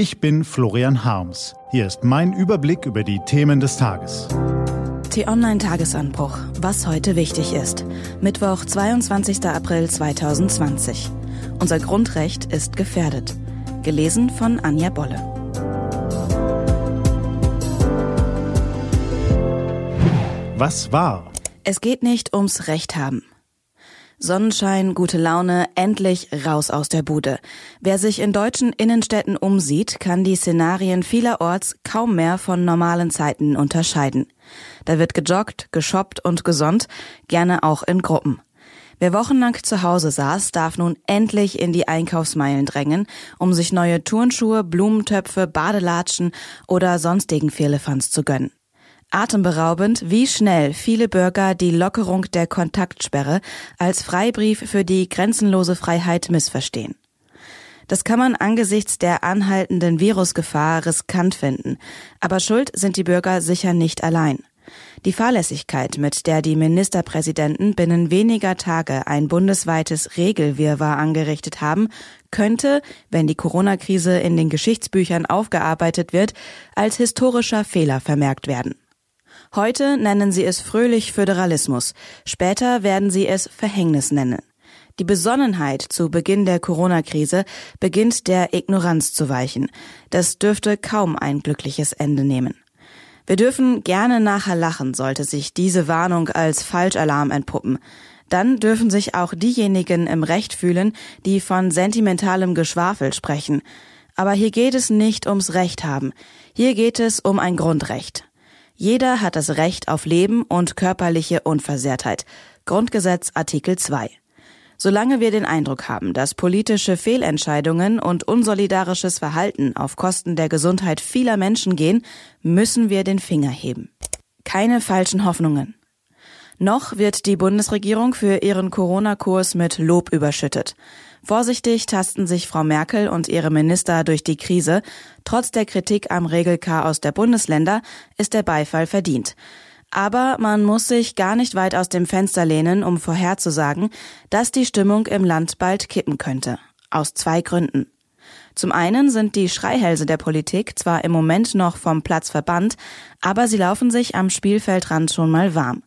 Ich bin Florian Harms. Hier ist mein Überblick über die Themen des Tages. T-Online-Tagesanbruch. Was heute wichtig ist. Mittwoch, 22. April 2020. Unser Grundrecht ist gefährdet. Gelesen von Anja Bolle. Was war? Es geht nicht ums Recht haben. Sonnenschein, gute Laune, endlich raus aus der Bude. Wer sich in deutschen Innenstädten umsieht, kann die Szenarien vielerorts kaum mehr von normalen Zeiten unterscheiden. Da wird gejoggt, geshoppt und gesonnt, gerne auch in Gruppen. Wer wochenlang zu Hause saß, darf nun endlich in die Einkaufsmeilen drängen, um sich neue Turnschuhe, Blumentöpfe, Badelatschen oder sonstigen Firlefanz zu gönnen. Atemberaubend, wie schnell viele Bürger die Lockerung der Kontaktsperre als Freibrief für die grenzenlose Freiheit missverstehen. Das kann man angesichts der anhaltenden Virusgefahr riskant finden, aber schuld sind die Bürger sicher nicht allein. Die Fahrlässigkeit, mit der die Ministerpräsidenten binnen weniger Tage ein bundesweites Regelwirrwarr angerichtet haben, könnte, wenn die Corona-Krise in den Geschichtsbüchern aufgearbeitet wird, als historischer Fehler vermerkt werden. Heute nennen sie es fröhlich Föderalismus, später werden sie es Verhängnis nennen. Die Besonnenheit zu Beginn der Corona-Krise beginnt der Ignoranz zu weichen. Das dürfte kaum ein glückliches Ende nehmen. Wir dürfen gerne nachher lachen, sollte sich diese Warnung als Falschalarm entpuppen. Dann dürfen sich auch diejenigen im Recht fühlen, die von sentimentalem Geschwafel sprechen. Aber hier geht es nicht ums Recht haben. Hier geht es um ein Grundrecht. Jeder hat das Recht auf Leben und körperliche Unversehrtheit. Grundgesetz Artikel 2. Solange wir den Eindruck haben, dass politische Fehlentscheidungen und unsolidarisches Verhalten auf Kosten der Gesundheit vieler Menschen gehen, müssen wir den Finger heben. Keine falschen Hoffnungen. Noch wird die Bundesregierung für ihren Corona-Kurs mit Lob überschüttet. Vorsichtig tasten sich Frau Merkel und ihre Minister durch die Krise. Trotz der Kritik am Regelchaos der Bundesländer ist der Beifall verdient. Aber man muss sich gar nicht weit aus dem Fenster lehnen, um vorherzusagen, dass die Stimmung im Land bald kippen könnte. Aus zwei Gründen. Zum einen sind die Schreihälse der Politik zwar im Moment noch vom Platz verbannt, aber sie laufen sich am Spielfeldrand schon mal warm.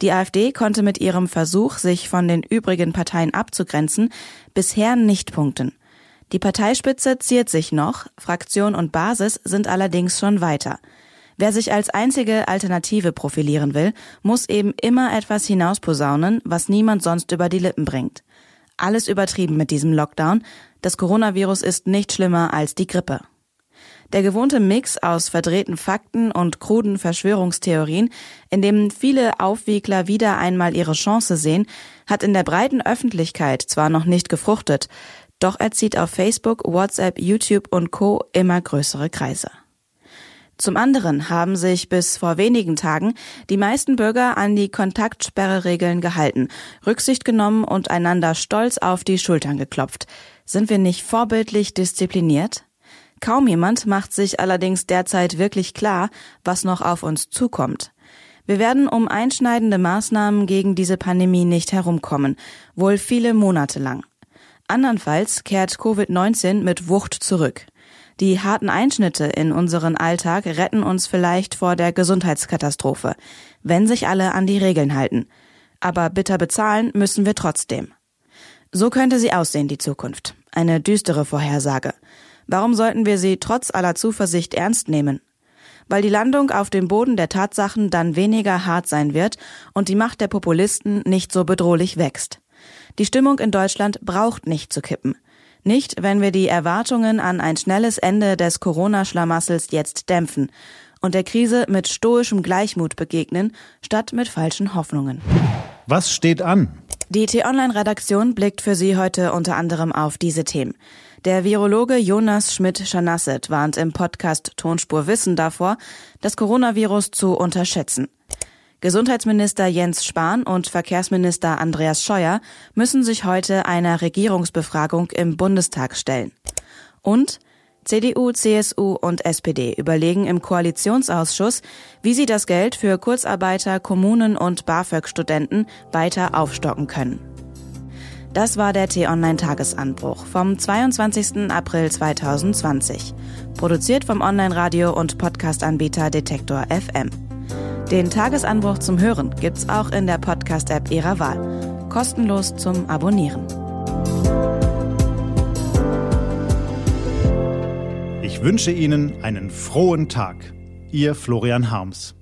Die AfD konnte mit ihrem Versuch, sich von den übrigen Parteien abzugrenzen, bisher nicht punkten. Die Parteispitze ziert sich noch, Fraktion und Basis sind allerdings schon weiter. Wer sich als einzige Alternative profilieren will, muss eben immer etwas hinausposaunen, was niemand sonst über die Lippen bringt. Alles übertrieben mit diesem Lockdown. Das Coronavirus ist nicht schlimmer als die Grippe. Der gewohnte Mix aus verdrehten Fakten und kruden Verschwörungstheorien, in dem viele Aufwiegler wieder einmal ihre Chance sehen, hat in der breiten Öffentlichkeit zwar noch nicht gefruchtet, doch er zieht auf Facebook, WhatsApp, YouTube und Co. immer größere Kreise. Zum anderen haben sich bis vor wenigen Tagen die meisten Bürger an die Kontaktsperreregeln gehalten, Rücksicht genommen und einander stolz auf die Schultern geklopft. Sind wir nicht vorbildlich diszipliniert? Kaum jemand macht sich allerdings derzeit wirklich klar, was noch auf uns zukommt. Wir werden um einschneidende Maßnahmen gegen diese Pandemie nicht herumkommen, wohl viele Monate lang. Andernfalls kehrt Covid-19 mit Wucht zurück. Die harten Einschnitte in unseren Alltag retten uns vielleicht vor der Gesundheitskatastrophe, wenn sich alle an die Regeln halten. Aber bitter bezahlen müssen wir trotzdem. So könnte sie aussehen, die Zukunft. Eine düstere Vorhersage. Warum sollten wir sie trotz aller Zuversicht ernst nehmen? Weil die Landung auf dem Boden der Tatsachen dann weniger hart sein wird und die Macht der Populisten nicht so bedrohlich wächst. Die Stimmung in Deutschland braucht nicht zu kippen. Nicht, wenn wir die Erwartungen an ein schnelles Ende des Corona-Schlamassels jetzt dämpfen und der Krise mit stoischem Gleichmut begegnen, statt mit falschen Hoffnungen. Was steht an? Die T-Online-Redaktion blickt für Sie heute unter anderem auf diese Themen. Der Virologe Jonas Schmidt-Schanasset warnt im Podcast Tonspur Wissen davor, das Coronavirus zu unterschätzen. Gesundheitsminister Jens Spahn und Verkehrsminister Andreas Scheuer müssen sich heute einer Regierungsbefragung im Bundestag stellen. Und CDU, CSU und SPD überlegen im Koalitionsausschuss, wie sie das Geld für Kurzarbeiter, Kommunen und BAföG-Studenten weiter aufstocken können. Das war der T-Online-Tagesanbruch vom 22. April 2020. Produziert vom Online-Radio- und Podcast-Anbieter Detektor FM. Den Tagesanbruch zum Hören gibt's auch in der Podcast-App Ihrer Wahl. Kostenlos zum Abonnieren. Ich wünsche Ihnen einen frohen Tag. Ihr Florian Harms.